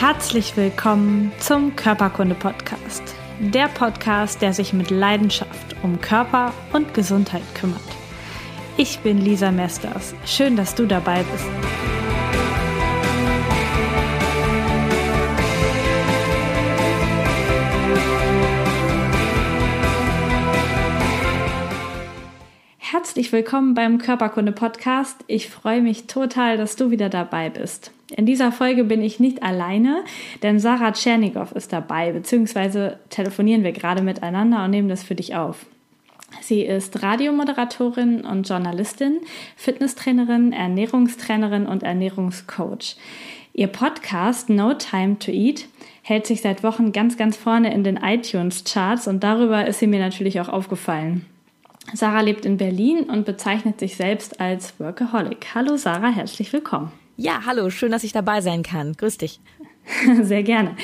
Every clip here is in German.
Herzlich willkommen zum Körperkunde-Podcast. Der Podcast, der sich mit Leidenschaft um Körper und Gesundheit kümmert. Ich bin Lisa Mesters. Schön, dass du dabei bist. Herzlich willkommen beim Körperkunde Podcast. Ich freue mich total, dass du wieder dabei bist. In dieser Folge bin ich nicht alleine, denn Sarah Tschernigow ist dabei, beziehungsweise telefonieren wir gerade miteinander und nehmen das für dich auf. Sie ist Radiomoderatorin und Journalistin, Fitnesstrainerin, Ernährungstrainerin und Ernährungscoach. Ihr Podcast No Time to Eat hält sich seit Wochen ganz, ganz vorne in den iTunes-Charts und darüber ist sie mir natürlich auch aufgefallen. Sarah lebt in Berlin und bezeichnet sich selbst als Workaholic. Hallo Sarah, herzlich willkommen. Ja, hallo, schön, dass ich dabei sein kann. Grüß dich. Sehr gerne.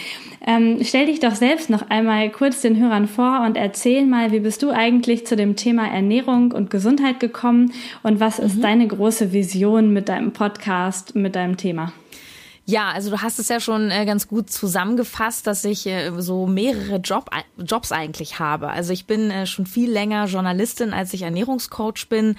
Ähm, stell dich doch selbst noch einmal kurz den Hörern vor und erzähl mal, wie bist du eigentlich zu dem Thema Ernährung und Gesundheit gekommen und was ist mhm. deine große Vision mit deinem Podcast, mit deinem Thema? Ja, also du hast es ja schon äh, ganz gut zusammengefasst, dass ich äh, so mehrere Job, Jobs eigentlich habe. Also ich bin äh, schon viel länger Journalistin, als ich Ernährungscoach bin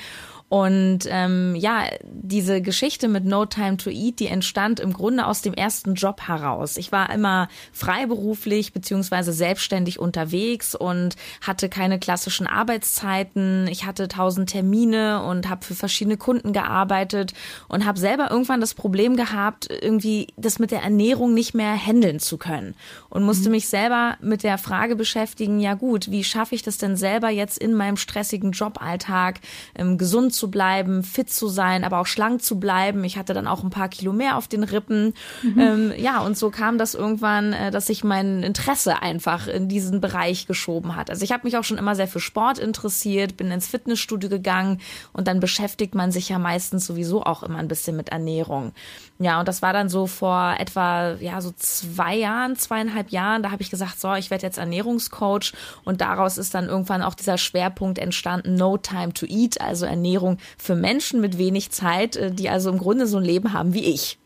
und ähm, ja, diese Geschichte mit No Time to Eat, die entstand im Grunde aus dem ersten Job heraus. Ich war immer freiberuflich beziehungsweise selbstständig unterwegs und hatte keine klassischen Arbeitszeiten. Ich hatte tausend Termine und habe für verschiedene Kunden gearbeitet und habe selber irgendwann das Problem gehabt, irgendwie das mit der Ernährung nicht mehr handeln zu können und musste mhm. mich selber mit der Frage beschäftigen, ja gut, wie schaffe ich das denn selber jetzt in meinem stressigen Joballtag ähm, gesund zu bleiben, fit zu sein, aber auch schlank zu bleiben. Ich hatte dann auch ein paar Kilo mehr auf den Rippen. Mhm. Ähm, ja, und so kam das irgendwann, äh, dass sich mein Interesse einfach in diesen Bereich geschoben hat. Also ich habe mich auch schon immer sehr für Sport interessiert, bin ins Fitnessstudio gegangen und dann beschäftigt man sich ja meistens sowieso auch immer ein bisschen mit Ernährung. Ja, und das war dann so vor etwa, ja, so zwei Jahren, zweieinhalb Jahren, da habe ich gesagt, so, ich werde jetzt Ernährungscoach und daraus ist dann irgendwann auch dieser Schwerpunkt entstanden, No Time to Eat, also Ernährung für Menschen mit wenig Zeit, äh, die also im Grunde so ein Leben haben wie ich.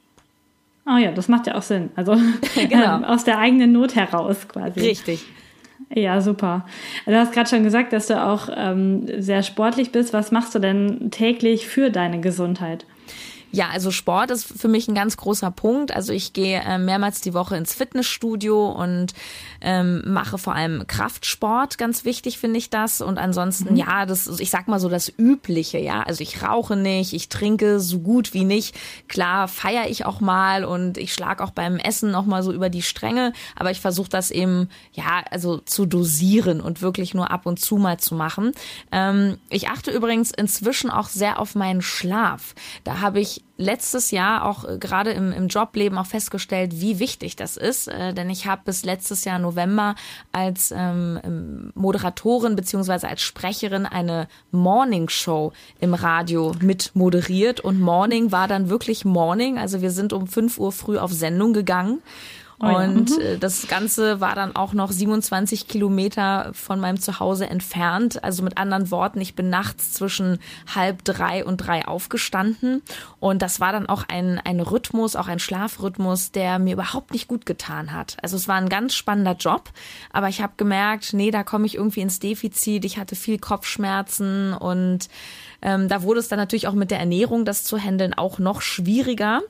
Oh ja, das macht ja auch Sinn. Also genau. ähm, aus der eigenen Not heraus quasi. Richtig. Ja, super. Du hast gerade schon gesagt, dass du auch ähm, sehr sportlich bist. Was machst du denn täglich für deine Gesundheit? Ja, also Sport ist für mich ein ganz großer Punkt. Also ich gehe äh, mehrmals die Woche ins Fitnessstudio und ähm, mache vor allem Kraftsport. Ganz wichtig finde ich das. Und ansonsten, mhm. ja, das, ich sag mal so das Übliche, ja. Also ich rauche nicht, ich trinke so gut wie nicht. Klar feiere ich auch mal und ich schlage auch beim Essen noch mal so über die Stränge. Aber ich versuche das eben, ja, also zu dosieren und wirklich nur ab und zu mal zu machen. Ähm, ich achte übrigens inzwischen auch sehr auf meinen Schlaf. Da habe ich letztes Jahr auch äh, gerade im, im Jobleben auch festgestellt, wie wichtig das ist. Äh, denn ich habe bis letztes Jahr November als ähm, Moderatorin beziehungsweise als Sprecherin eine Morning Show im Radio mit moderiert. Und Morning war dann wirklich Morning. Also wir sind um 5 Uhr früh auf Sendung gegangen. Oh ja. Und mhm. Äh, das Ganze war dann auch noch 27 Kilometer von meinem Zuhause entfernt. Also mit anderen Worten, ich bin nachts zwischen halb drei und drei aufgestanden. Und das war dann auch ein, ein Rhythmus, auch ein Schlafrhythmus, der mir überhaupt nicht gut getan hat. Also es war ein ganz spannender Job, aber ich habe gemerkt, nee, da komme ich irgendwie ins Defizit. Ich hatte viel Kopfschmerzen und ähm, da wurde es dann natürlich auch mit der Ernährung, das zu handeln, auch noch schwieriger.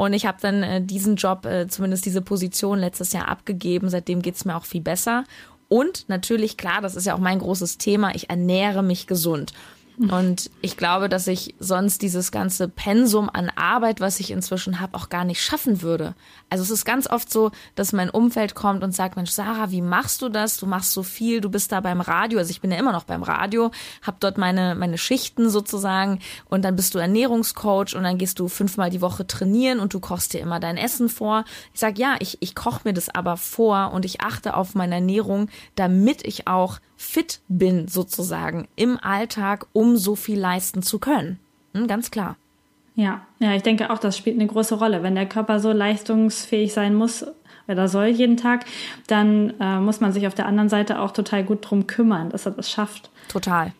Und ich habe dann äh, diesen Job, äh, zumindest diese Position letztes Jahr abgegeben. Seitdem geht's mir auch viel besser. Und natürlich, klar, das ist ja auch mein großes Thema, ich ernähre mich gesund. Und ich glaube, dass ich sonst dieses ganze Pensum an Arbeit, was ich inzwischen habe, auch gar nicht schaffen würde. Also es ist ganz oft so, dass mein Umfeld kommt und sagt, Mensch, Sarah, wie machst du das? Du machst so viel, du bist da beim Radio. Also ich bin ja immer noch beim Radio, habe dort meine, meine Schichten sozusagen und dann bist du Ernährungscoach und dann gehst du fünfmal die Woche trainieren und du kochst dir immer dein Essen vor. Ich sage, ja, ich, ich koche mir das aber vor und ich achte auf meine Ernährung, damit ich auch fit bin sozusagen im Alltag, um so viel leisten zu können. Hm, ganz klar. Ja, ja, ich denke auch, das spielt eine große Rolle. Wenn der Körper so leistungsfähig sein muss oder soll jeden Tag, dann äh, muss man sich auf der anderen Seite auch total gut drum kümmern, dass er das schafft. Total.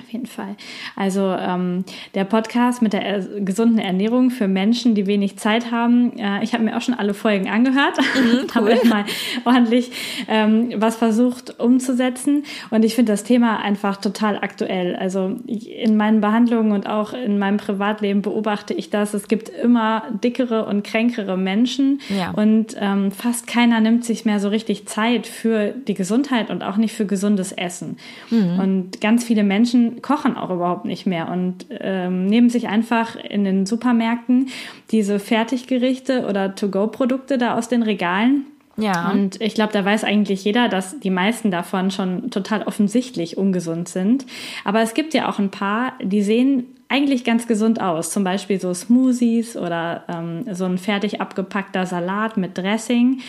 Auf jeden Fall. Also ähm, der Podcast mit der äh, gesunden Ernährung für Menschen, die wenig Zeit haben. Äh, ich habe mir auch schon alle Folgen angehört, mhm, cool. habe mal ordentlich ähm, was versucht umzusetzen. Und ich finde das Thema einfach total aktuell. Also in meinen Behandlungen und auch in meinem Privatleben beobachte ich das. Es gibt immer dickere und kränkere Menschen ja. und ähm, fast keiner nimmt sich mehr so richtig Zeit für die Gesundheit und auch nicht für gesundes Essen. Mhm. Und ganz viele Menschen kochen auch überhaupt nicht mehr und ähm, nehmen sich einfach in den Supermärkten diese Fertiggerichte oder To-Go-Produkte da aus den Regalen. Ja. Und ich glaube, da weiß eigentlich jeder, dass die meisten davon schon total offensichtlich ungesund sind. Aber es gibt ja auch ein paar, die sehen eigentlich ganz gesund aus. Zum Beispiel so Smoothies oder ähm, so ein fertig abgepackter Salat mit Dressing.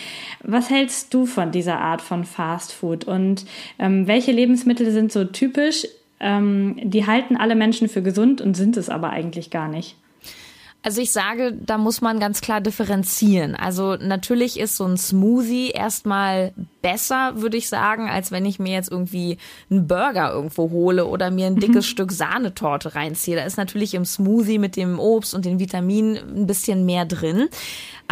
Was hältst du von dieser Art von Fast Food und ähm, welche Lebensmittel sind so typisch ähm, die halten alle Menschen für gesund und sind es aber eigentlich gar nicht. Also ich sage, da muss man ganz klar differenzieren. Also natürlich ist so ein Smoothie erstmal besser, würde ich sagen, als wenn ich mir jetzt irgendwie einen Burger irgendwo hole oder mir ein dickes mhm. Stück Sahnetorte reinziehe. Da ist natürlich im Smoothie mit dem Obst und den Vitaminen ein bisschen mehr drin.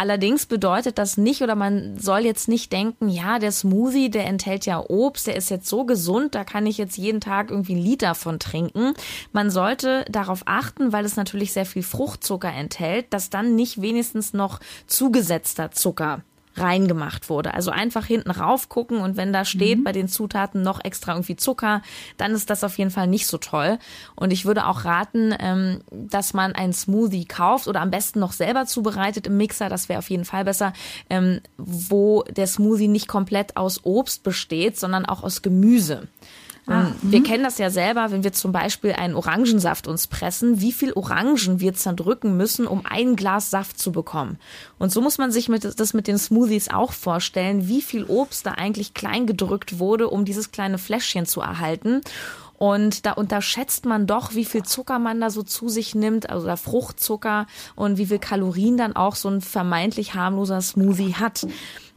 Allerdings bedeutet das nicht oder man soll jetzt nicht denken, ja, der Smoothie, der enthält ja Obst, der ist jetzt so gesund, da kann ich jetzt jeden Tag irgendwie einen Liter von trinken. Man sollte darauf achten, weil es natürlich sehr viel Fruchtzucker enthält, dass dann nicht wenigstens noch zugesetzter Zucker reingemacht wurde. Also einfach hinten rauf gucken und wenn da steht mhm. bei den Zutaten noch extra irgendwie Zucker, dann ist das auf jeden Fall nicht so toll. Und ich würde auch raten, ähm, dass man einen Smoothie kauft oder am besten noch selber zubereitet im Mixer, das wäre auf jeden Fall besser, ähm, wo der Smoothie nicht komplett aus Obst besteht, sondern auch aus Gemüse. Ah, wir mhm. kennen das ja selber, wenn wir zum Beispiel einen Orangensaft uns pressen, wie viel Orangen wir zerdrücken müssen, um ein Glas Saft zu bekommen. Und so muss man sich mit, das mit den Smoothies auch vorstellen, wie viel Obst da eigentlich klein gedrückt wurde, um dieses kleine Fläschchen zu erhalten. Und da unterschätzt man doch, wie viel Zucker man da so zu sich nimmt, also Fruchtzucker und wie viel Kalorien dann auch so ein vermeintlich harmloser Smoothie hat.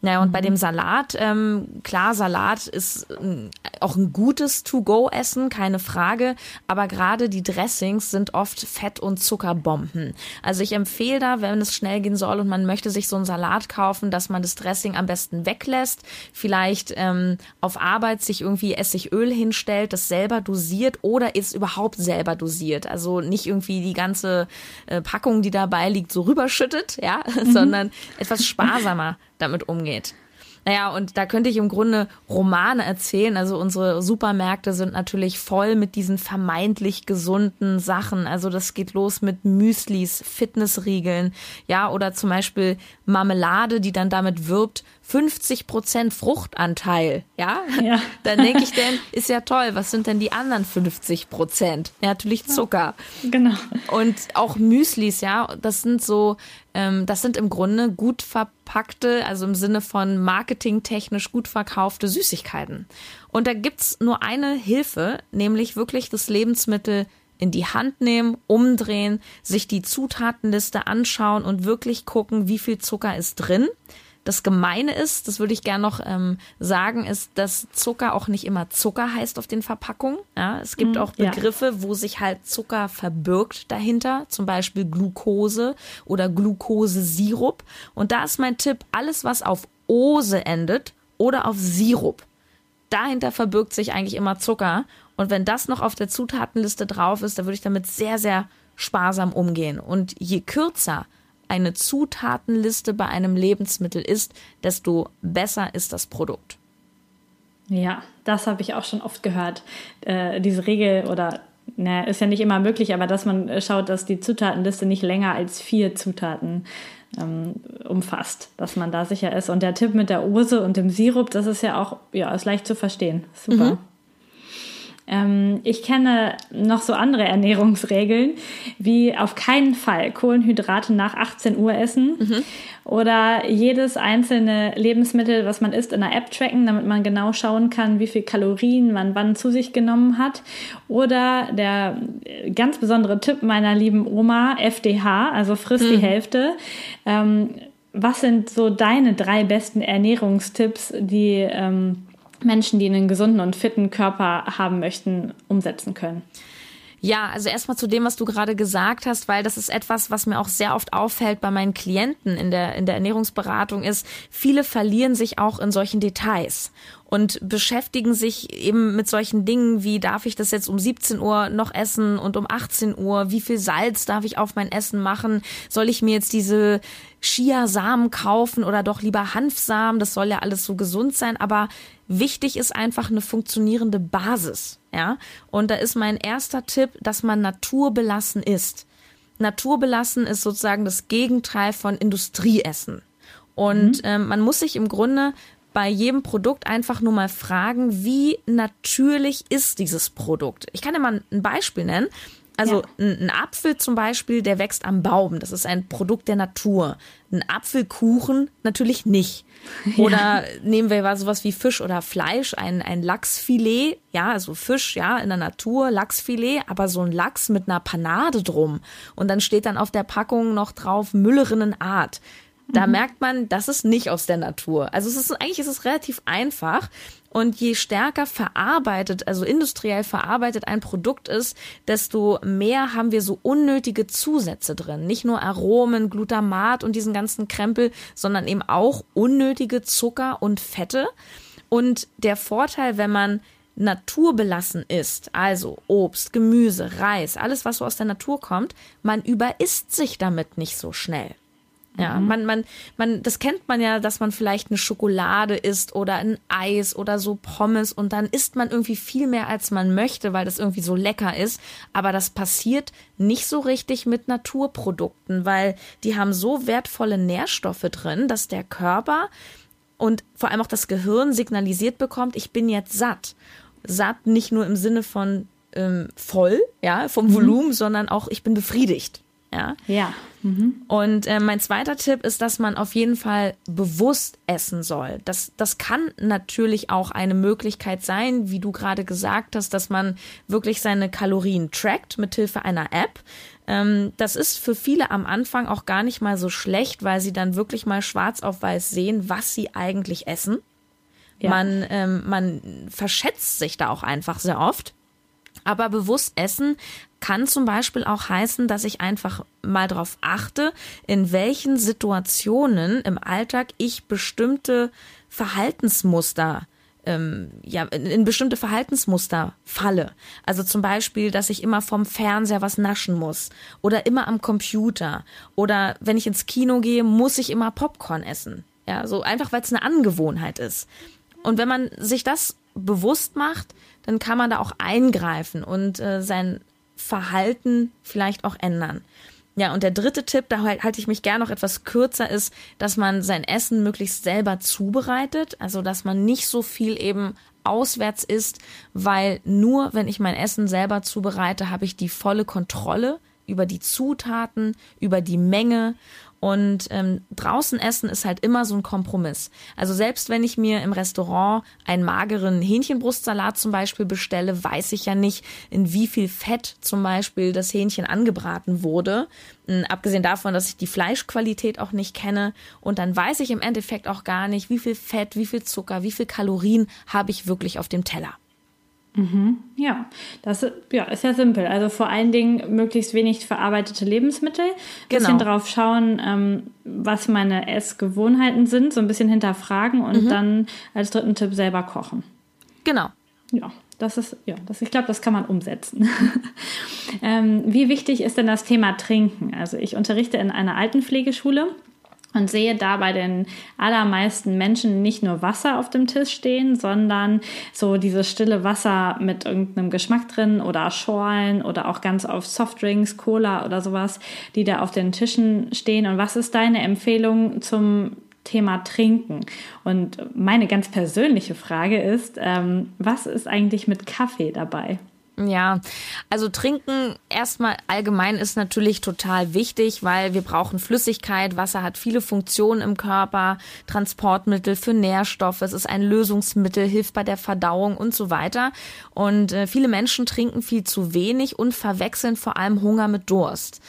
Naja, und mhm. bei dem Salat, ähm, klar, Salat ist äh, auch ein gutes To-Go-Essen, keine Frage, aber gerade die Dressings sind oft Fett- und Zuckerbomben. Also ich empfehle da, wenn es schnell gehen soll und man möchte sich so einen Salat kaufen, dass man das Dressing am besten weglässt, vielleicht ähm, auf Arbeit sich irgendwie Essigöl hinstellt, das selber dosiert oder ist überhaupt selber dosiert. Also nicht irgendwie die ganze äh, Packung, die dabei liegt, so rüberschüttet, ja, mhm. sondern etwas sparsamer damit umgeht. Naja, und da könnte ich im Grunde Romane erzählen. Also unsere Supermärkte sind natürlich voll mit diesen vermeintlich gesunden Sachen. Also das geht los mit Müslis, Fitnessriegeln, ja, oder zum Beispiel Marmelade, die dann damit wirbt, 50 Prozent Fruchtanteil, ja? ja. Dann denke ich denn, ist ja toll, was sind denn die anderen 50 Prozent? Ja, natürlich Zucker. Genau. Und auch Müslis, ja, das sind so, ähm, das sind im Grunde gut verpackte, also im Sinne von marketingtechnisch gut verkaufte Süßigkeiten. Und da gibt's nur eine Hilfe, nämlich wirklich das Lebensmittel in die Hand nehmen, umdrehen, sich die Zutatenliste anschauen und wirklich gucken, wie viel Zucker ist drin. Das Gemeine ist, das würde ich gerne noch ähm, sagen, ist, dass Zucker auch nicht immer Zucker heißt auf den Verpackungen. Ja, es gibt mm, auch Begriffe, ja. wo sich halt Zucker verbirgt dahinter, zum Beispiel Glucose oder Glukosesirup. Und da ist mein Tipp, alles, was auf Ose endet oder auf Sirup, dahinter verbirgt sich eigentlich immer Zucker. Und wenn das noch auf der Zutatenliste drauf ist, dann würde ich damit sehr, sehr sparsam umgehen. Und je kürzer eine Zutatenliste bei einem Lebensmittel ist, desto besser ist das Produkt. Ja, das habe ich auch schon oft gehört. Äh, diese Regel oder na, ist ja nicht immer möglich, aber dass man schaut, dass die Zutatenliste nicht länger als vier Zutaten ähm, umfasst, dass man da sicher ist. Und der Tipp mit der Ose und dem Sirup, das ist ja auch, ja, ist leicht zu verstehen. Super. Mhm. Ähm, ich kenne noch so andere Ernährungsregeln, wie auf keinen Fall Kohlenhydrate nach 18 Uhr essen mhm. oder jedes einzelne Lebensmittel, was man isst, in der App tracken, damit man genau schauen kann, wie viel Kalorien man wann zu sich genommen hat. Oder der ganz besondere Tipp meiner lieben Oma, FDH, also frisst mhm. die Hälfte. Ähm, was sind so deine drei besten Ernährungstipps, die ähm, Menschen, die einen gesunden und fitten Körper haben möchten, umsetzen können? Ja, also erstmal zu dem, was du gerade gesagt hast, weil das ist etwas, was mir auch sehr oft auffällt bei meinen Klienten in der, in der Ernährungsberatung ist, viele verlieren sich auch in solchen Details und beschäftigen sich eben mit solchen Dingen wie, darf ich das jetzt um 17 Uhr noch essen und um 18 Uhr, wie viel Salz darf ich auf mein Essen machen, soll ich mir jetzt diese Chiasamen kaufen oder doch lieber Hanfsamen, das soll ja alles so gesund sein, aber wichtig ist einfach eine funktionierende Basis. Ja, und da ist mein erster Tipp, dass man naturbelassen isst. Naturbelassen ist sozusagen das Gegenteil von Industrieessen. Und mhm. ähm, man muss sich im Grunde bei jedem Produkt einfach nur mal fragen, wie natürlich ist dieses Produkt. Ich kann dir mal ein Beispiel nennen. Also ja. ein, ein, Apfel zum Beispiel, der wächst am Baum. Das ist ein Produkt der Natur. Ein Apfelkuchen natürlich nicht. Oder ja. nehmen wir mal sowas wie Fisch oder Fleisch, ein, ein Lachsfilet, ja, also Fisch, ja, in der Natur, Lachsfilet, aber so ein Lachs mit einer Panade drum. Und dann steht dann auf der Packung noch drauf Müllerinnenart. Da mhm. merkt man, das ist nicht aus der Natur. Also es ist eigentlich ist es relativ einfach. Und je stärker verarbeitet, also industriell verarbeitet ein Produkt ist, desto mehr haben wir so unnötige Zusätze drin. Nicht nur Aromen, Glutamat und diesen ganzen Krempel, sondern eben auch unnötige Zucker und Fette. Und der Vorteil, wenn man naturbelassen ist, also Obst, Gemüse, Reis, alles, was so aus der Natur kommt, man überisst sich damit nicht so schnell. Ja, mhm. man, man, man, das kennt man ja, dass man vielleicht eine Schokolade isst oder ein Eis oder so Pommes und dann isst man irgendwie viel mehr, als man möchte, weil das irgendwie so lecker ist. Aber das passiert nicht so richtig mit Naturprodukten, weil die haben so wertvolle Nährstoffe drin, dass der Körper und vor allem auch das Gehirn signalisiert bekommt, ich bin jetzt satt. Satt nicht nur im Sinne von ähm, voll, ja, vom mhm. Volumen, sondern auch ich bin befriedigt. Ja. Ja. Mhm. Und äh, mein zweiter Tipp ist, dass man auf jeden Fall bewusst essen soll. Das, das kann natürlich auch eine Möglichkeit sein, wie du gerade gesagt hast, dass man wirklich seine Kalorien trackt mit Hilfe einer App. Ähm, das ist für viele am Anfang auch gar nicht mal so schlecht, weil sie dann wirklich mal schwarz auf weiß sehen, was sie eigentlich essen. Ja. Man, ähm, man verschätzt sich da auch einfach sehr oft. Aber bewusst essen kann zum Beispiel auch heißen, dass ich einfach mal darauf achte, in welchen Situationen im Alltag ich bestimmte Verhaltensmuster ähm, ja, in, bestimmte Verhaltensmuster falle. Also zum Beispiel, dass ich immer vom Fernseher was naschen muss oder immer am Computer oder wenn ich ins Kino gehe, muss ich immer Popcorn essen. Ja, so einfach, weil es eine Angewohnheit ist. Und wenn man sich das bewusst macht, dann kann man da auch eingreifen und äh, sein Verhalten vielleicht auch ändern. Ja, und der dritte Tipp, da halt, halte ich mich gern noch etwas kürzer, ist, dass man sein Essen möglichst selber zubereitet. Also, dass man nicht so viel eben auswärts isst, weil nur wenn ich mein Essen selber zubereite, habe ich die volle Kontrolle über die Zutaten, über die Menge und ähm, draußen essen ist halt immer so ein Kompromiss. Also selbst wenn ich mir im Restaurant einen mageren Hähnchenbrustsalat zum Beispiel bestelle, weiß ich ja nicht, in wie viel Fett zum Beispiel das Hähnchen angebraten wurde. Ähm, abgesehen davon, dass ich die Fleischqualität auch nicht kenne. Und dann weiß ich im Endeffekt auch gar nicht, wie viel Fett, wie viel Zucker, wie viel Kalorien habe ich wirklich auf dem Teller. Mhm, ja, das ja, ist ja simpel. Also vor allen Dingen möglichst wenig verarbeitete Lebensmittel. Ein genau. bisschen drauf schauen, ähm, was meine Essgewohnheiten sind, so ein bisschen hinterfragen und mhm. dann als dritten Tipp selber kochen. Genau. Ja, das ist, ja, das, ich glaube, das kann man umsetzen. ähm, wie wichtig ist denn das Thema Trinken? Also ich unterrichte in einer Altenpflegeschule und sehe da bei den allermeisten Menschen nicht nur Wasser auf dem Tisch stehen, sondern so dieses stille Wasser mit irgendeinem Geschmack drin oder Schorlen oder auch ganz oft Softdrinks, Cola oder sowas, die da auf den Tischen stehen. Und was ist deine Empfehlung zum Thema Trinken? Und meine ganz persönliche Frage ist, ähm, was ist eigentlich mit Kaffee dabei? Ja, also trinken erstmal allgemein ist natürlich total wichtig, weil wir brauchen Flüssigkeit. Wasser hat viele Funktionen im Körper, Transportmittel für Nährstoffe, es ist ein Lösungsmittel, hilft bei der Verdauung und so weiter. Und äh, viele Menschen trinken viel zu wenig und verwechseln vor allem Hunger mit Durst.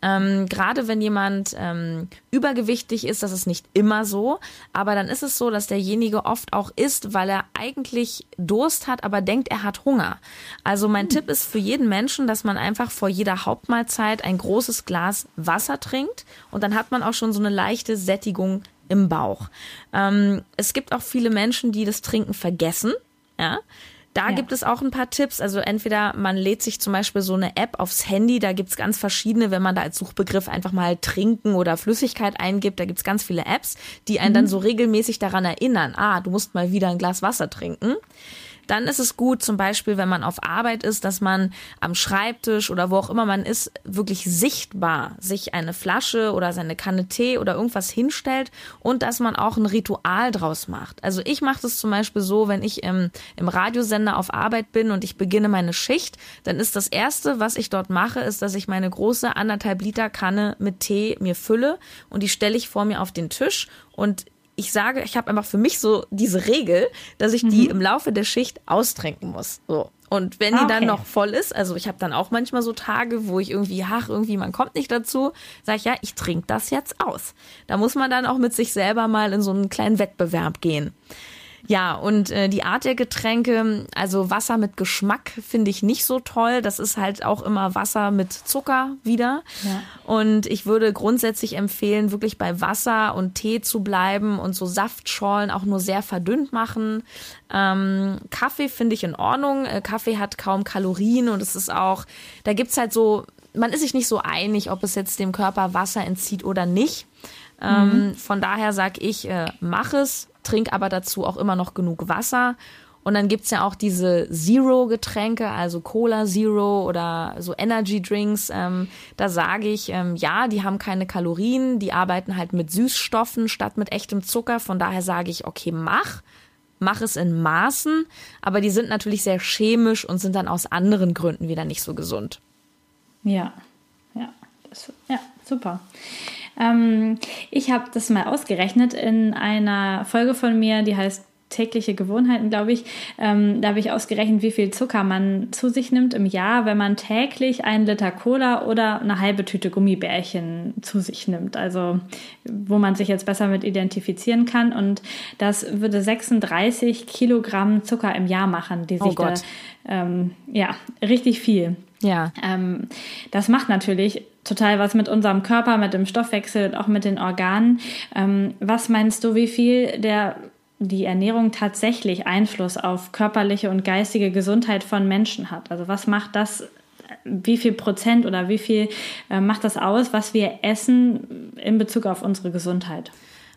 Ähm, Gerade wenn jemand ähm, übergewichtig ist, das ist nicht immer so, aber dann ist es so, dass derjenige oft auch isst, weil er eigentlich Durst hat, aber denkt, er hat Hunger. Also mein hm. Tipp ist für jeden Menschen, dass man einfach vor jeder Hauptmahlzeit ein großes Glas Wasser trinkt und dann hat man auch schon so eine leichte Sättigung im Bauch. Ähm, es gibt auch viele Menschen, die das Trinken vergessen. Ja, da ja. gibt es auch ein paar Tipps. Also entweder man lädt sich zum Beispiel so eine App aufs Handy, da gibt's ganz verschiedene, wenn man da als Suchbegriff einfach mal trinken oder Flüssigkeit eingibt, da gibt's ganz viele Apps, die einen mhm. dann so regelmäßig daran erinnern, ah, du musst mal wieder ein Glas Wasser trinken dann ist es gut, zum Beispiel, wenn man auf Arbeit ist, dass man am Schreibtisch oder wo auch immer man ist, wirklich sichtbar sich eine Flasche oder seine Kanne Tee oder irgendwas hinstellt und dass man auch ein Ritual draus macht. Also ich mache das zum Beispiel so, wenn ich im, im Radiosender auf Arbeit bin und ich beginne meine Schicht, dann ist das erste, was ich dort mache, ist, dass ich meine große anderthalb Liter Kanne mit Tee mir fülle und die stelle ich vor mir auf den Tisch und ich sage, ich habe einfach für mich so diese Regel, dass ich mhm. die im Laufe der Schicht austrinken muss. So. Und wenn die okay. dann noch voll ist, also ich habe dann auch manchmal so Tage, wo ich irgendwie, ach, irgendwie, man kommt nicht dazu, sage ich, ja, ich trinke das jetzt aus. Da muss man dann auch mit sich selber mal in so einen kleinen Wettbewerb gehen. Ja, und äh, die Art der Getränke, also Wasser mit Geschmack finde ich nicht so toll. Das ist halt auch immer Wasser mit Zucker wieder. Ja. Und ich würde grundsätzlich empfehlen, wirklich bei Wasser und Tee zu bleiben und so Saftschorlen auch nur sehr verdünnt machen. Ähm, Kaffee finde ich in Ordnung. Äh, Kaffee hat kaum Kalorien und es ist auch, da gibt's halt so, man ist sich nicht so einig, ob es jetzt dem Körper Wasser entzieht oder nicht. Ähm, mhm. Von daher sag ich, äh, mach es, trink aber dazu auch immer noch genug Wasser. Und dann gibt's ja auch diese Zero-Getränke, also Cola Zero oder so Energy Drinks. Ähm, da sage ich, ähm, ja, die haben keine Kalorien, die arbeiten halt mit Süßstoffen statt mit echtem Zucker. Von daher sage ich, okay, mach. Mach es in Maßen, aber die sind natürlich sehr chemisch und sind dann aus anderen Gründen wieder nicht so gesund. Ja, ja, das, ja, super. Ähm, ich habe das mal ausgerechnet in einer Folge von mir, die heißt tägliche Gewohnheiten, glaube ich. Ähm, da habe ich ausgerechnet, wie viel Zucker man zu sich nimmt im Jahr, wenn man täglich einen Liter Cola oder eine halbe Tüte Gummibärchen zu sich nimmt. Also wo man sich jetzt besser mit identifizieren kann. Und das würde 36 Kilogramm Zucker im Jahr machen, die oh sich oh da, ähm, ja, richtig viel. Ja. Ähm, das macht natürlich total was mit unserem Körper, mit dem Stoffwechsel und auch mit den Organen. Ähm, was meinst du, wie viel der die Ernährung tatsächlich Einfluss auf körperliche und geistige Gesundheit von Menschen hat? Also was macht das wie viel Prozent oder wie viel äh, macht das aus, was wir essen in Bezug auf unsere Gesundheit?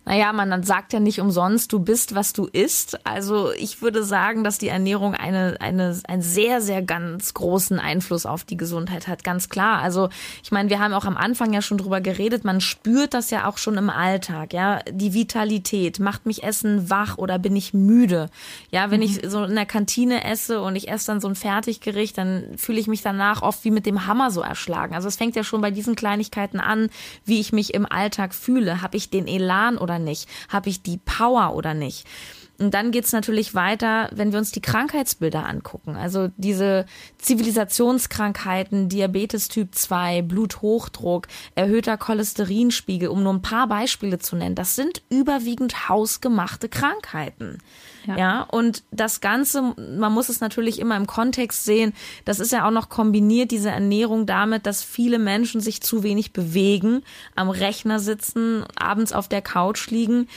Naja, man sagt ja nicht umsonst, du bist, was du isst. Also ich würde sagen, dass die Ernährung eine, eine, einen sehr, sehr ganz großen Einfluss auf die Gesundheit hat, ganz klar. Also ich meine, wir haben auch am Anfang ja schon drüber geredet, man spürt das ja auch schon im Alltag, ja. Die Vitalität, macht mich Essen wach oder bin ich müde? Ja, wenn mhm. ich so in der Kantine esse und ich esse dann so ein Fertiggericht, dann fühle ich mich danach oft wie mit dem Hammer so erschlagen. Also es fängt ja schon bei diesen Kleinigkeiten an, wie ich mich im Alltag fühle. Habe ich den Elan oder oder nicht? Habe ich die Power oder nicht? Und dann geht's natürlich weiter, wenn wir uns die Krankheitsbilder angucken. Also diese Zivilisationskrankheiten, Diabetes Typ 2, Bluthochdruck, erhöhter Cholesterinspiegel, um nur ein paar Beispiele zu nennen. Das sind überwiegend hausgemachte Krankheiten. Ja. ja, und das Ganze, man muss es natürlich immer im Kontext sehen, das ist ja auch noch kombiniert, diese Ernährung damit, dass viele Menschen sich zu wenig bewegen, am Rechner sitzen, abends auf der Couch liegen.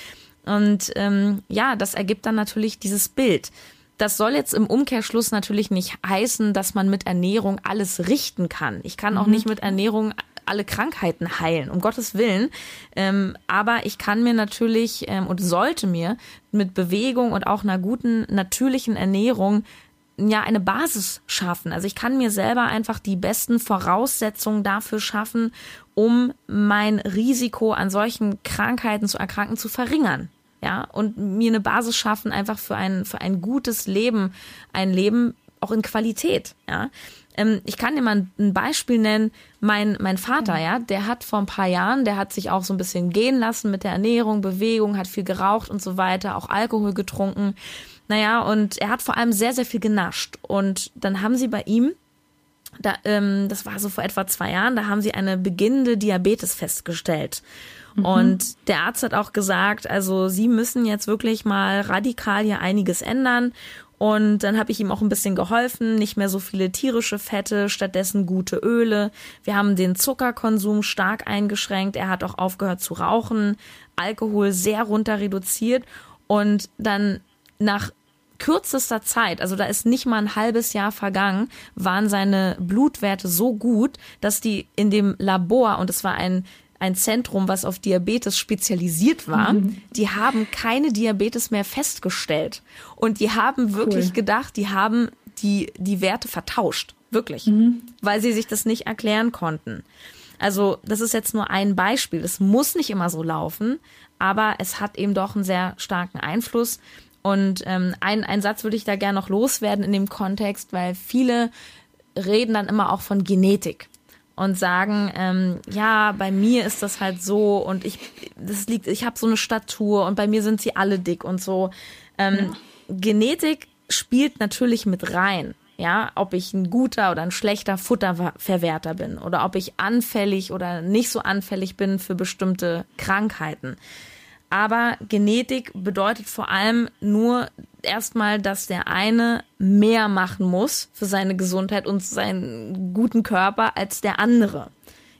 Und ähm, ja, das ergibt dann natürlich dieses Bild. Das soll jetzt im Umkehrschluss natürlich nicht heißen, dass man mit Ernährung alles richten kann. Ich kann auch mhm. nicht mit Ernährung alle Krankheiten heilen, um Gottes Willen. Ähm, aber ich kann mir natürlich ähm, und sollte mir mit Bewegung und auch einer guten natürlichen Ernährung ja eine Basis schaffen. Also ich kann mir selber einfach die besten Voraussetzungen dafür schaffen, um mein Risiko an solchen Krankheiten zu erkranken zu verringern. Ja, und mir eine Basis schaffen einfach für ein, für ein gutes Leben, ein Leben auch in Qualität. Ja, ähm, ich kann dir mal ein Beispiel nennen. Mein, mein Vater, ja, der hat vor ein paar Jahren, der hat sich auch so ein bisschen gehen lassen mit der Ernährung, Bewegung, hat viel geraucht und so weiter, auch Alkohol getrunken. Naja, und er hat vor allem sehr, sehr viel genascht. Und dann haben sie bei ihm da, ähm, das war so vor etwa zwei Jahren, da haben sie eine beginnende Diabetes festgestellt. Mhm. Und der Arzt hat auch gesagt, also sie müssen jetzt wirklich mal radikal hier einiges ändern. Und dann habe ich ihm auch ein bisschen geholfen, nicht mehr so viele tierische Fette, stattdessen gute Öle. Wir haben den Zuckerkonsum stark eingeschränkt. Er hat auch aufgehört zu rauchen, Alkohol sehr runter reduziert. Und dann nach kürzester Zeit, also da ist nicht mal ein halbes Jahr vergangen, waren seine Blutwerte so gut, dass die in dem Labor, und es war ein ein Zentrum, was auf Diabetes spezialisiert war, mhm. die haben keine Diabetes mehr festgestellt. Und die haben wirklich cool. gedacht, die haben die, die Werte vertauscht. Wirklich. Mhm. Weil sie sich das nicht erklären konnten. Also, das ist jetzt nur ein Beispiel. Es muss nicht immer so laufen, aber es hat eben doch einen sehr starken Einfluss. Und ähm, ein, ein Satz würde ich da gerne noch loswerden in dem Kontext, weil viele reden dann immer auch von Genetik und sagen, ähm, ja, bei mir ist das halt so und ich, das liegt, ich habe so eine Statur und bei mir sind sie alle dick und so. Ähm, ja. Genetik spielt natürlich mit rein. Ja, ob ich ein guter oder ein schlechter Futterverwerter bin oder ob ich anfällig oder nicht so anfällig bin für bestimmte Krankheiten. Aber Genetik bedeutet vor allem nur erstmal, dass der eine mehr machen muss für seine Gesundheit und seinen guten Körper als der andere.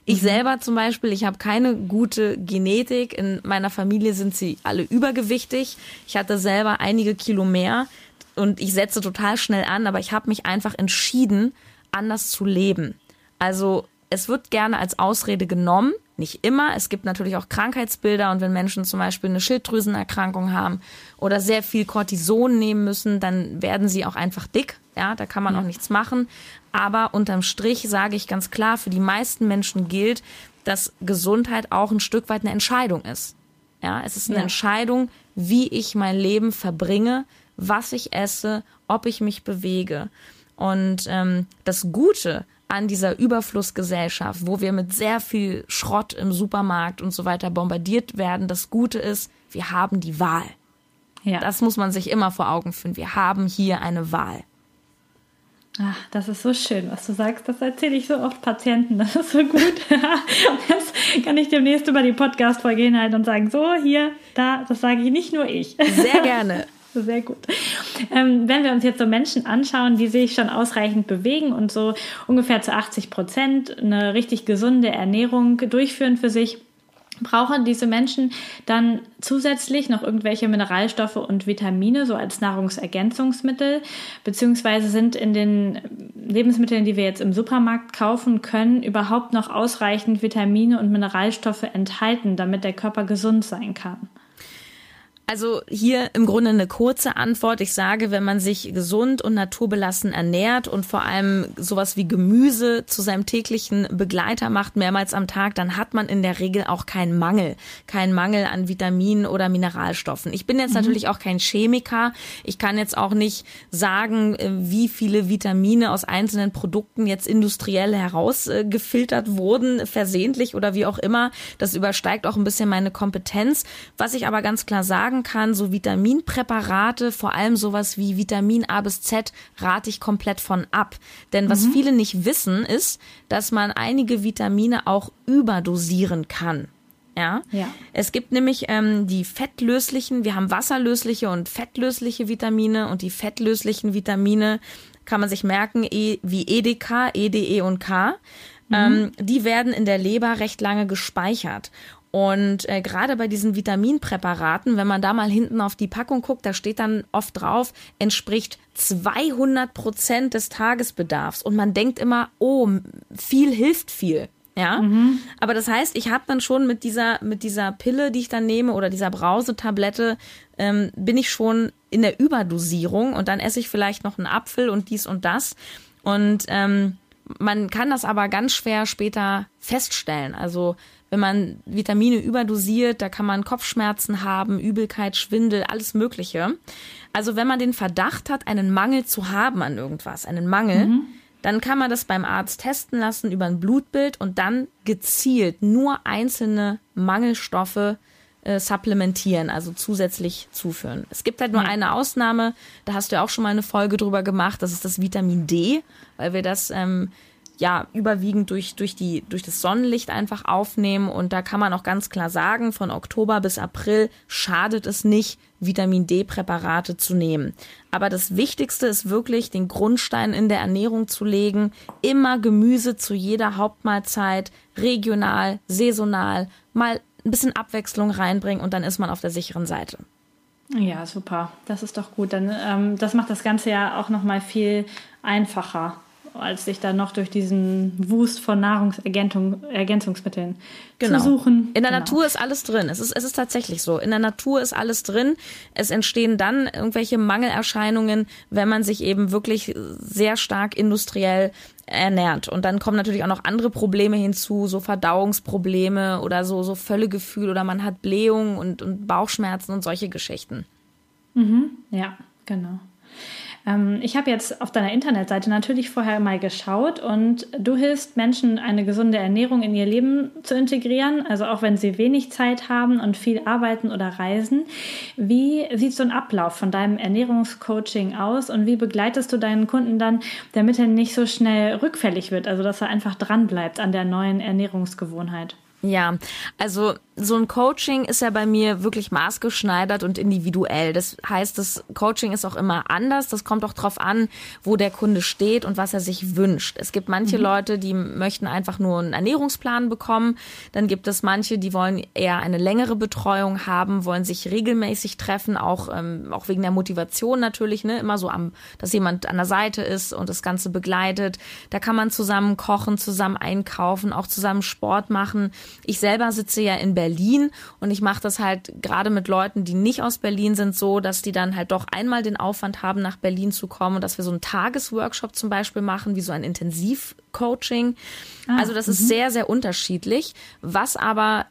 Ich mhm. selber zum Beispiel, ich habe keine gute Genetik. In meiner Familie sind sie alle übergewichtig. Ich hatte selber einige Kilo mehr und ich setze total schnell an, aber ich habe mich einfach entschieden, anders zu leben. Also es wird gerne als Ausrede genommen, nicht immer. Es gibt natürlich auch Krankheitsbilder und wenn Menschen zum Beispiel eine Schilddrüsenerkrankung haben oder sehr viel Cortison nehmen müssen, dann werden sie auch einfach dick. Ja, da kann man auch nichts machen. Aber unterm Strich sage ich ganz klar, für die meisten Menschen gilt, dass Gesundheit auch ein Stück weit eine Entscheidung ist. Ja, es ist eine ja. Entscheidung, wie ich mein Leben verbringe, was ich esse, ob ich mich bewege. Und ähm, das Gute an dieser Überflussgesellschaft, wo wir mit sehr viel Schrott im Supermarkt und so weiter bombardiert werden. Das Gute ist, wir haben die Wahl. Ja. Das muss man sich immer vor Augen führen. Wir haben hier eine Wahl. Ach, das ist so schön, was du sagst. Das erzähle ich so oft Patienten. Das ist so gut. das kann ich demnächst über die Podcast-Folge hinhalten und sagen, so, hier, da, das sage ich nicht nur ich. Sehr gerne. Sehr gut. Ähm, wenn wir uns jetzt so Menschen anschauen, die sich schon ausreichend bewegen und so ungefähr zu 80 Prozent eine richtig gesunde Ernährung durchführen für sich, brauchen diese Menschen dann zusätzlich noch irgendwelche Mineralstoffe und Vitamine, so als Nahrungsergänzungsmittel, beziehungsweise sind in den Lebensmitteln, die wir jetzt im Supermarkt kaufen können, überhaupt noch ausreichend Vitamine und Mineralstoffe enthalten, damit der Körper gesund sein kann? Also hier im Grunde eine kurze Antwort. Ich sage, wenn man sich gesund und naturbelassen ernährt und vor allem sowas wie Gemüse zu seinem täglichen Begleiter macht, mehrmals am Tag, dann hat man in der Regel auch keinen Mangel. Keinen Mangel an Vitaminen oder Mineralstoffen. Ich bin jetzt mhm. natürlich auch kein Chemiker. Ich kann jetzt auch nicht sagen, äh, wie viele Vitamine aus einzelnen Produkten jetzt industriell herausgefiltert wurden, versehentlich oder wie auch immer. Das übersteigt auch ein bisschen meine Kompetenz. Was ich aber ganz klar sagen sagen kann, so Vitaminpräparate, vor allem sowas wie Vitamin A bis Z, rate ich komplett von ab. Denn was mhm. viele nicht wissen, ist, dass man einige Vitamine auch überdosieren kann. Ja? ja. Es gibt nämlich ähm, die fettlöslichen, wir haben wasserlösliche und fettlösliche Vitamine und die fettlöslichen Vitamine kann man sich merken, e, wie EDK, EDE und K. Mhm. Ähm, die werden in der Leber recht lange gespeichert. Und äh, gerade bei diesen Vitaminpräparaten, wenn man da mal hinten auf die Packung guckt, da steht dann oft drauf, entspricht 200 Prozent des Tagesbedarfs. Und man denkt immer, oh, viel hilft viel. Ja, mhm. aber das heißt, ich habe dann schon mit dieser mit dieser Pille, die ich dann nehme oder dieser Brausetablette, ähm, bin ich schon in der Überdosierung und dann esse ich vielleicht noch einen Apfel und dies und das und ähm, man kann das aber ganz schwer später feststellen. Also wenn man Vitamine überdosiert, da kann man Kopfschmerzen haben, Übelkeit, Schwindel, alles Mögliche. Also wenn man den Verdacht hat, einen Mangel zu haben an irgendwas, einen Mangel, mhm. dann kann man das beim Arzt testen lassen über ein Blutbild und dann gezielt nur einzelne Mangelstoffe äh, supplementieren, also zusätzlich zuführen. Es gibt halt nur ja. eine Ausnahme, da hast du ja auch schon mal eine Folge drüber gemacht, das ist das Vitamin D, weil wir das ähm, ja überwiegend durch durch die durch das Sonnenlicht einfach aufnehmen und da kann man auch ganz klar sagen, von Oktober bis April schadet es nicht, Vitamin D Präparate zu nehmen. Aber das Wichtigste ist wirklich den Grundstein in der Ernährung zu legen, immer Gemüse zu jeder Hauptmahlzeit, regional, saisonal, mal ein bisschen Abwechslung reinbringen und dann ist man auf der sicheren Seite. Ja, super. Das ist doch gut. Dann, ähm, das macht das Ganze ja auch noch mal viel einfacher als sich dann noch durch diesen Wust von Nahrungsergänzungsmitteln genau. zu suchen. In der genau. Natur ist alles drin. Es ist, es ist tatsächlich so. In der Natur ist alles drin. Es entstehen dann irgendwelche Mangelerscheinungen, wenn man sich eben wirklich sehr stark industriell ernährt. Und dann kommen natürlich auch noch andere Probleme hinzu, so Verdauungsprobleme oder so, so Völlegefühl oder man hat Blähungen und, und Bauchschmerzen und solche Geschichten. Mhm. Ja, genau. Ähm, ich habe jetzt auf deiner Internetseite natürlich vorher mal geschaut und du hilfst Menschen, eine gesunde Ernährung in ihr Leben zu integrieren, also auch wenn sie wenig Zeit haben und viel arbeiten oder reisen. Wie sieht so ein Ablauf von deinem Ernährungscoaching aus und wie begleitest du deinen Kunden dann, damit er nicht so schnell rückfällig wird, also dass er einfach dranbleibt an der neuen Ernährungsgewohnheit? Ja, also so ein Coaching ist ja bei mir wirklich maßgeschneidert und individuell. Das heißt, das Coaching ist auch immer anders. Das kommt auch drauf an, wo der Kunde steht und was er sich wünscht. Es gibt manche mhm. Leute, die möchten einfach nur einen Ernährungsplan bekommen. Dann gibt es manche, die wollen eher eine längere Betreuung haben, wollen sich regelmäßig treffen, auch, ähm, auch wegen der Motivation natürlich, ne? Immer so am, dass jemand an der Seite ist und das Ganze begleitet. Da kann man zusammen kochen, zusammen einkaufen, auch zusammen Sport machen. Ich selber sitze ja in Berlin und ich mache das halt gerade mit Leuten, die nicht aus Berlin sind, so, dass die dann halt doch einmal den Aufwand haben, nach Berlin zu kommen und dass wir so einen Tagesworkshop zum Beispiel machen, wie so ein Intensivcoaching. Ah, also das ist mhm. sehr, sehr unterschiedlich. Was aber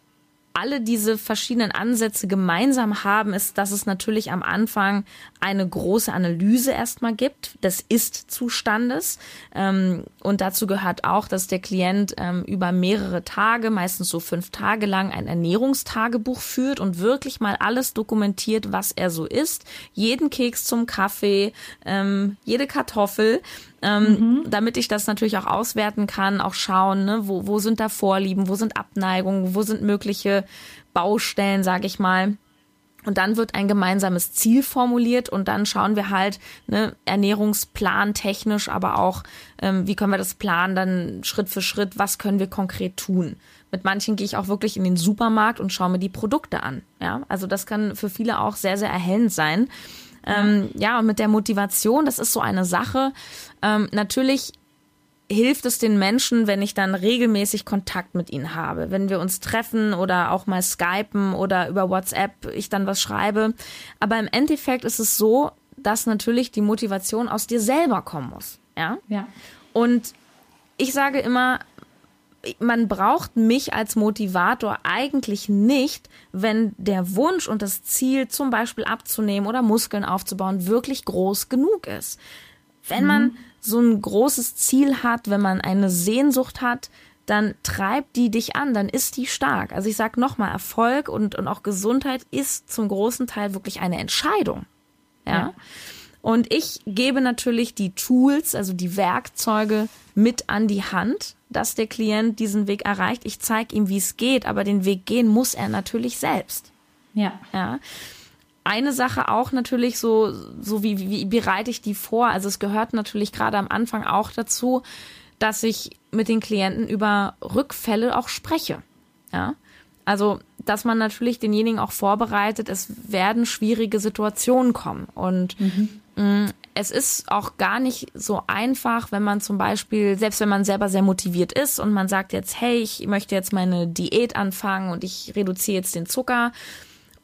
alle diese verschiedenen Ansätze gemeinsam haben, ist, dass es natürlich am Anfang eine große Analyse erstmal gibt des Ist-Zustandes. Ähm, und dazu gehört auch, dass der Klient ähm, über mehrere Tage, meistens so fünf Tage lang, ein Ernährungstagebuch führt und wirklich mal alles dokumentiert, was er so isst. Jeden Keks zum Kaffee, ähm, jede Kartoffel ähm, mhm. damit ich das natürlich auch auswerten kann, auch schauen, ne, wo, wo sind da Vorlieben, wo sind Abneigungen, wo sind mögliche Baustellen, sage ich mal. Und dann wird ein gemeinsames Ziel formuliert und dann schauen wir halt, ne, Ernährungsplan technisch, aber auch, ähm, wie können wir das planen, dann Schritt für Schritt, was können wir konkret tun. Mit manchen gehe ich auch wirklich in den Supermarkt und schaue mir die Produkte an. Ja, also das kann für viele auch sehr, sehr erhellend sein. Ähm, ja, und mit der Motivation, das ist so eine Sache. Ähm, natürlich hilft es den Menschen, wenn ich dann regelmäßig Kontakt mit ihnen habe, wenn wir uns treffen oder auch mal skypen oder über WhatsApp ich dann was schreibe. Aber im Endeffekt ist es so, dass natürlich die Motivation aus dir selber kommen muss. Ja. Ja. Und ich sage immer, man braucht mich als Motivator eigentlich nicht, wenn der Wunsch und das Ziel, zum Beispiel abzunehmen oder Muskeln aufzubauen, wirklich groß genug ist. Wenn mhm. man so ein großes Ziel hat, wenn man eine Sehnsucht hat, dann treibt die dich an, dann ist die stark. Also ich sage nochmal, Erfolg und, und auch Gesundheit ist zum großen Teil wirklich eine Entscheidung. ja. ja. Und ich gebe natürlich die Tools, also die Werkzeuge mit an die Hand, dass der Klient diesen Weg erreicht. Ich zeige ihm, wie es geht, aber den Weg gehen muss er natürlich selbst. Ja. Ja. Eine Sache auch natürlich so, so wie, wie, bereite ich die vor? Also es gehört natürlich gerade am Anfang auch dazu, dass ich mit den Klienten über Rückfälle auch spreche. Ja. Also, dass man natürlich denjenigen auch vorbereitet, es werden schwierige Situationen kommen. Und mhm. Mm, es ist auch gar nicht so einfach, wenn man zum Beispiel, selbst wenn man selber sehr motiviert ist und man sagt jetzt, hey, ich möchte jetzt meine Diät anfangen und ich reduziere jetzt den Zucker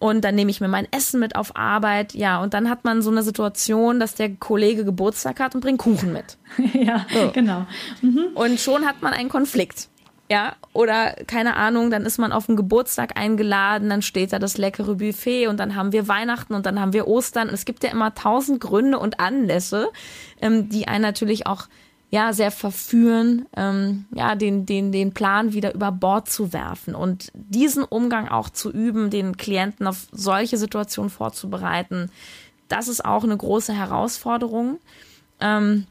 und dann nehme ich mir mein Essen mit auf Arbeit, ja, und dann hat man so eine Situation, dass der Kollege Geburtstag hat und bringt Kuchen mit. ja, so. genau. Mhm. Und schon hat man einen Konflikt. Ja, oder keine Ahnung, dann ist man auf den Geburtstag eingeladen, dann steht da das leckere Buffet und dann haben wir Weihnachten und dann haben wir Ostern. Und es gibt ja immer tausend Gründe und Anlässe, ähm, die einen natürlich auch ja sehr verführen, ähm, ja den den den Plan wieder über Bord zu werfen und diesen Umgang auch zu üben, den Klienten auf solche Situationen vorzubereiten. Das ist auch eine große Herausforderung. Ähm,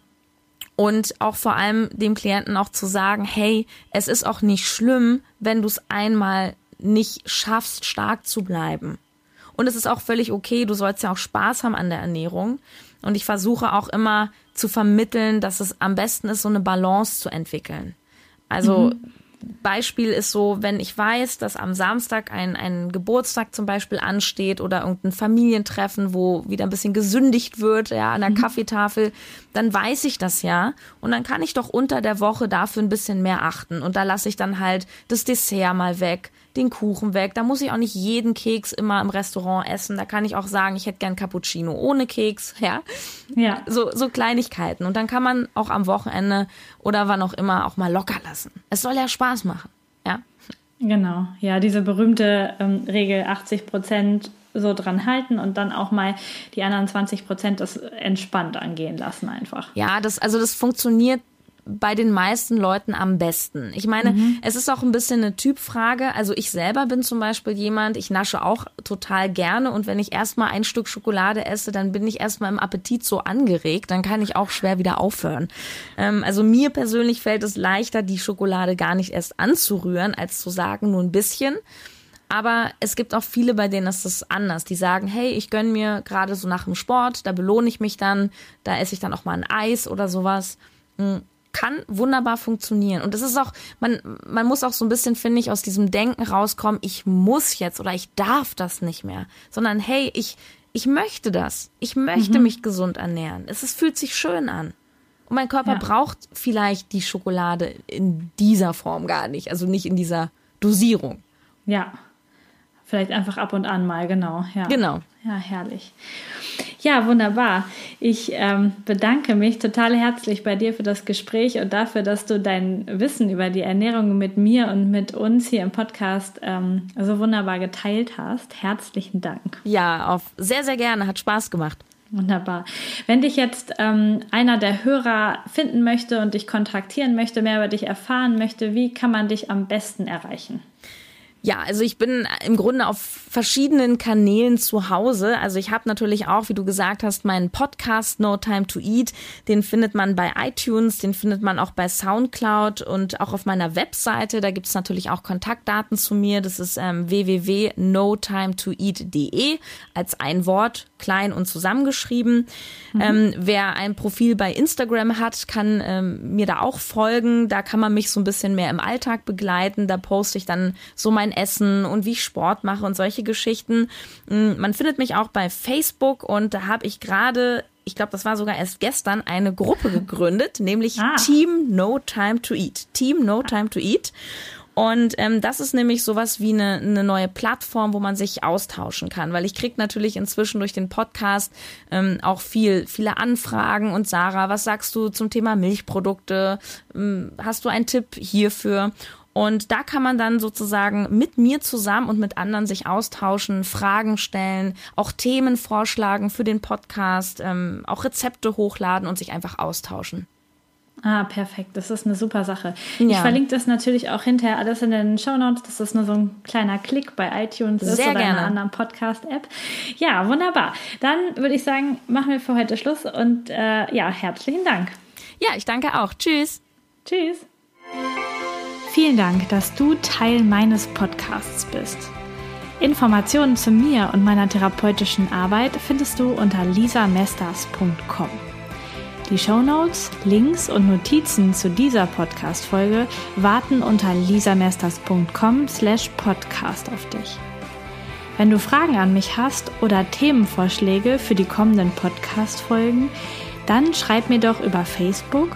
und auch vor allem dem Klienten auch zu sagen, hey, es ist auch nicht schlimm, wenn du es einmal nicht schaffst, stark zu bleiben. Und es ist auch völlig okay, du sollst ja auch Spaß haben an der Ernährung. Und ich versuche auch immer zu vermitteln, dass es am besten ist, so eine Balance zu entwickeln. Also mhm. Beispiel ist so, wenn ich weiß, dass am Samstag ein, ein Geburtstag zum Beispiel ansteht oder irgendein Familientreffen, wo wieder ein bisschen gesündigt wird, ja, an der mhm. Kaffeetafel, dann weiß ich das ja. Und dann kann ich doch unter der Woche dafür ein bisschen mehr achten. Und da lasse ich dann halt das Dessert mal weg den Kuchen weg. Da muss ich auch nicht jeden Keks immer im Restaurant essen. Da kann ich auch sagen, ich hätte gern Cappuccino ohne Keks, ja. Ja. So, so Kleinigkeiten. Und dann kann man auch am Wochenende oder wann auch immer auch mal locker lassen. Es soll ja Spaß machen, ja. Genau, ja, diese berühmte ähm, Regel 80 Prozent so dran halten und dann auch mal die anderen 20 Prozent das entspannt angehen lassen einfach. Ja, das, also das funktioniert bei den meisten Leuten am besten. Ich meine, mhm. es ist auch ein bisschen eine Typfrage. Also ich selber bin zum Beispiel jemand, ich nasche auch total gerne und wenn ich erstmal ein Stück Schokolade esse, dann bin ich erstmal im Appetit so angeregt, dann kann ich auch schwer wieder aufhören. Ähm, also mir persönlich fällt es leichter, die Schokolade gar nicht erst anzurühren, als zu sagen, nur ein bisschen. Aber es gibt auch viele, bei denen ist das anders. Die sagen, hey, ich gönn mir gerade so nach dem Sport, da belohne ich mich dann, da esse ich dann auch mal ein Eis oder sowas. Kann wunderbar funktionieren. Und es ist auch, man, man muss auch so ein bisschen, finde ich, aus diesem Denken rauskommen, ich muss jetzt oder ich darf das nicht mehr. Sondern hey, ich, ich möchte das. Ich möchte mhm. mich gesund ernähren. Es, es fühlt sich schön an. Und mein Körper ja. braucht vielleicht die Schokolade in dieser Form gar nicht. Also nicht in dieser Dosierung. Ja. Vielleicht einfach ab und an mal, genau. Ja. Genau. Ja, herrlich. Ja, wunderbar. Ich ähm, bedanke mich total herzlich bei dir für das Gespräch und dafür, dass du dein Wissen über die Ernährung mit mir und mit uns hier im Podcast ähm, so wunderbar geteilt hast. Herzlichen Dank. Ja, auf sehr, sehr gerne. Hat Spaß gemacht. Wunderbar. Wenn dich jetzt ähm, einer der Hörer finden möchte und dich kontaktieren möchte, mehr über dich erfahren möchte, wie kann man dich am besten erreichen? Ja, also ich bin im Grunde auf verschiedenen Kanälen zu Hause. Also ich habe natürlich auch, wie du gesagt hast, meinen Podcast No Time to Eat. Den findet man bei iTunes, den findet man auch bei SoundCloud und auch auf meiner Webseite. Da gibt's natürlich auch Kontaktdaten zu mir. Das ist ähm, www.notimetoeat.de als ein Wort, klein und zusammengeschrieben. Mhm. Ähm, wer ein Profil bei Instagram hat, kann ähm, mir da auch folgen. Da kann man mich so ein bisschen mehr im Alltag begleiten. Da poste ich dann so mein Essen und wie ich Sport mache und solche Geschichten. Mm, man findet mich auch bei Facebook und da habe ich gerade ich glaube, das war sogar erst gestern, eine Gruppe gegründet, nämlich ah. Team No Time to Eat. Team No Time to Eat. Und ähm, das ist nämlich sowas wie eine, eine neue Plattform, wo man sich austauschen kann, weil ich krieg natürlich inzwischen durch den Podcast ähm, auch viel, viele Anfragen. Und Sarah, was sagst du zum Thema Milchprodukte? Ähm, hast du einen Tipp hierfür? Und da kann man dann sozusagen mit mir zusammen und mit anderen sich austauschen, Fragen stellen, auch Themen vorschlagen für den Podcast, ähm, auch Rezepte hochladen und sich einfach austauschen. Ah, perfekt. Das ist eine super Sache. Ja. Ich verlinke das natürlich auch hinterher alles in den Show Notes, dass das nur so ein kleiner Klick bei iTunes ist oder gerne. einer anderen Podcast-App. Ja, wunderbar. Dann würde ich sagen, machen wir für heute Schluss und äh, ja, herzlichen Dank. Ja, ich danke auch. Tschüss. Tschüss. Vielen Dank, dass du Teil meines Podcasts bist. Informationen zu mir und meiner therapeutischen Arbeit findest du unter lisamesters.com. Die Shownotes, Links und Notizen zu dieser Podcast-Folge warten unter lisamesters.com slash podcast auf dich. Wenn du Fragen an mich hast oder Themenvorschläge für die kommenden Podcast-Folgen, dann schreib mir doch über Facebook